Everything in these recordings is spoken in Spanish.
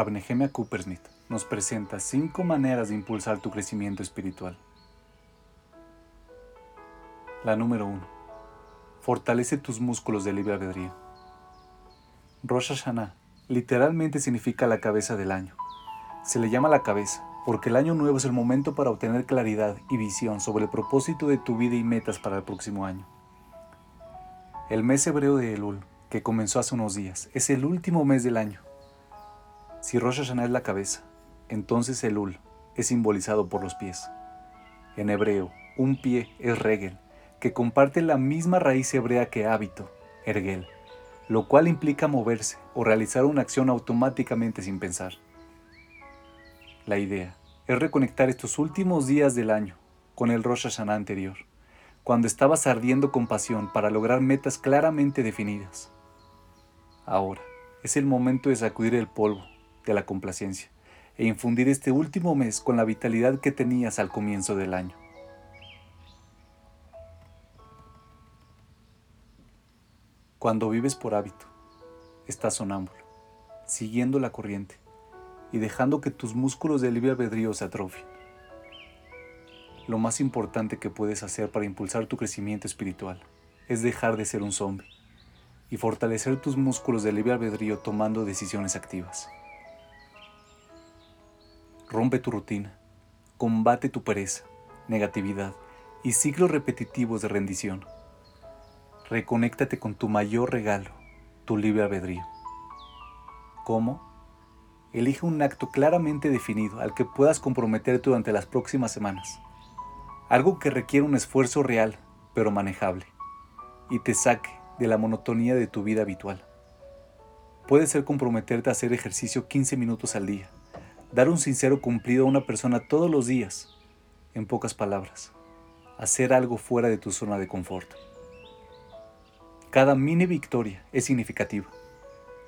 Rabnehemia Coopersmith nos presenta cinco maneras de impulsar tu crecimiento espiritual. La número 1. Fortalece tus músculos de libre albedrío. Rosh Hashanah literalmente significa la cabeza del año. Se le llama la cabeza porque el año nuevo es el momento para obtener claridad y visión sobre el propósito de tu vida y metas para el próximo año. El mes hebreo de Elul, que comenzó hace unos días, es el último mes del año si Rosh Hashanah es la cabeza, entonces Elul es simbolizado por los pies. En hebreo, un pie es regel, que comparte la misma raíz hebrea que hábito, ergel, lo cual implica moverse o realizar una acción automáticamente sin pensar. La idea es reconectar estos últimos días del año con el Rosh Hashanah anterior, cuando estabas ardiendo con pasión para lograr metas claramente definidas. Ahora es el momento de sacudir el polvo de la complacencia e infundir este último mes con la vitalidad que tenías al comienzo del año. Cuando vives por hábito, estás sonámbulo, siguiendo la corriente y dejando que tus músculos de libre albedrío se atrofien. Lo más importante que puedes hacer para impulsar tu crecimiento espiritual es dejar de ser un zombie y fortalecer tus músculos de libre albedrío tomando decisiones activas. Rompe tu rutina, combate tu pereza, negatividad y ciclos repetitivos de rendición. Reconéctate con tu mayor regalo, tu libre albedrío. ¿Cómo? Elige un acto claramente definido al que puedas comprometerte durante las próximas semanas. Algo que requiere un esfuerzo real, pero manejable, y te saque de la monotonía de tu vida habitual. Puede ser comprometerte a hacer ejercicio 15 minutos al día dar un sincero cumplido a una persona todos los días, en pocas palabras, hacer algo fuera de tu zona de confort. Cada mini victoria es significativa.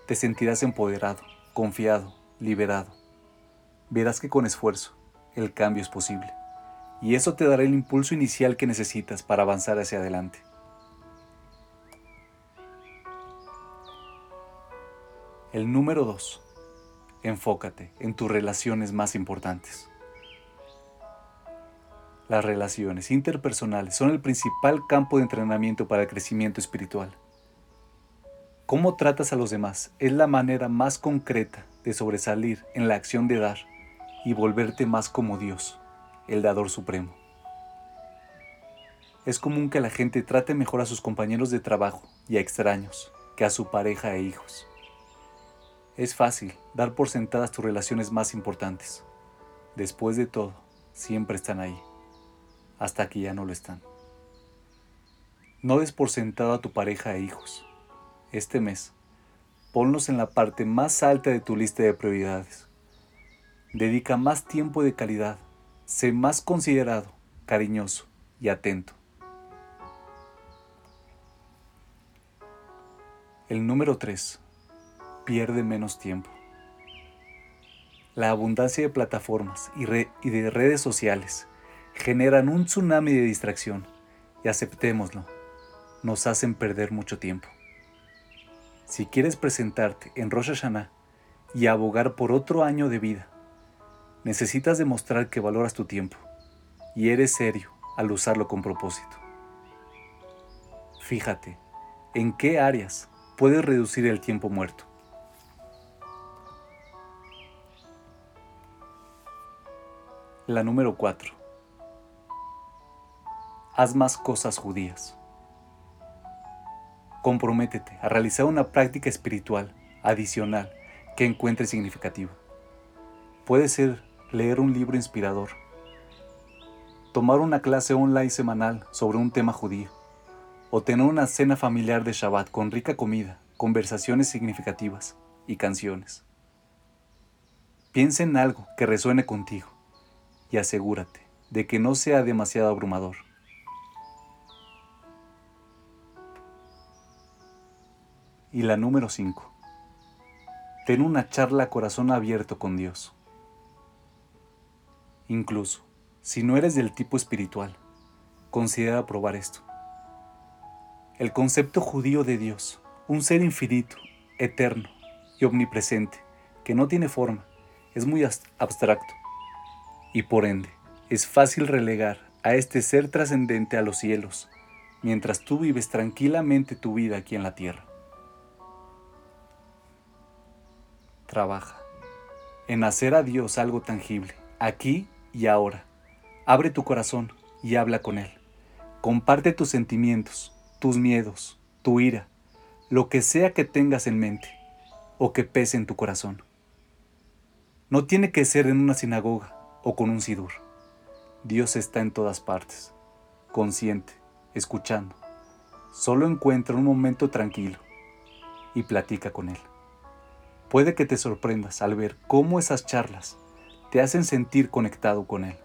Te sentirás empoderado, confiado, liberado. Verás que con esfuerzo el cambio es posible y eso te dará el impulso inicial que necesitas para avanzar hacia adelante. El número 2 enfócate en tus relaciones más importantes. Las relaciones interpersonales son el principal campo de entrenamiento para el crecimiento espiritual. Cómo tratas a los demás es la manera más concreta de sobresalir en la acción de dar y volverte más como Dios, el dador supremo. Es común que la gente trate mejor a sus compañeros de trabajo y a extraños que a su pareja e hijos. Es fácil dar por sentadas tus relaciones más importantes. Después de todo, siempre están ahí, hasta que ya no lo están. No des por sentado a tu pareja e hijos. Este mes, ponlos en la parte más alta de tu lista de prioridades. Dedica más tiempo de calidad. Sé más considerado, cariñoso y atento. El número 3 pierde menos tiempo. La abundancia de plataformas y, de redes sociales generan un tsunami de distracción y aceptémoslo, nos hacen perder mucho tiempo. Si quieres presentarte en Rosh Hashanah y abogar por otro año de vida, necesitas demostrar que valoras tu tiempo y eres serio al usarlo con propósito. Fíjate en qué áreas puedes reducir el tiempo muerto. La número 4. Haz más cosas judías. Comprométete a realizar una práctica espiritual adicional que encuentres significativa. Puede ser leer un libro inspirador, tomar una clase online semanal sobre un tema judío, o tener una cena familiar de Shabbat con rica comida, conversaciones significativas y canciones. Piensa en algo que resuene contigo y asegúrate de que no sea demasiado abrumador. Y la número 5. Ten una charla corazón abierto con Dios. Incluso, si no eres del tipo espiritual, considera probar esto. El concepto judío de Dios, un ser infinito, eterno y omnipresente, que no tiene forma, es muy abstracto y por ende es fácil relegar a este ser trascendente a los cielos, mientras tú vives tranquilamente tu vida aquí en la tierra. Trabaja en hacer a Dios algo tangible, aquí y ahora. Abre tu corazón y habla con Él. Comparte tus sentimientos, tus miedos, tu ira, lo que sea que tengas en mente o que pese en tu corazón. No tiene que ser en una sinagoga o con un sidur. Dios está en todas partes, consciente, escuchando. Solo encuentra un momento tranquilo y platica con Él. Puede que te sorprendas al ver cómo esas charlas te hacen sentir conectado con Él.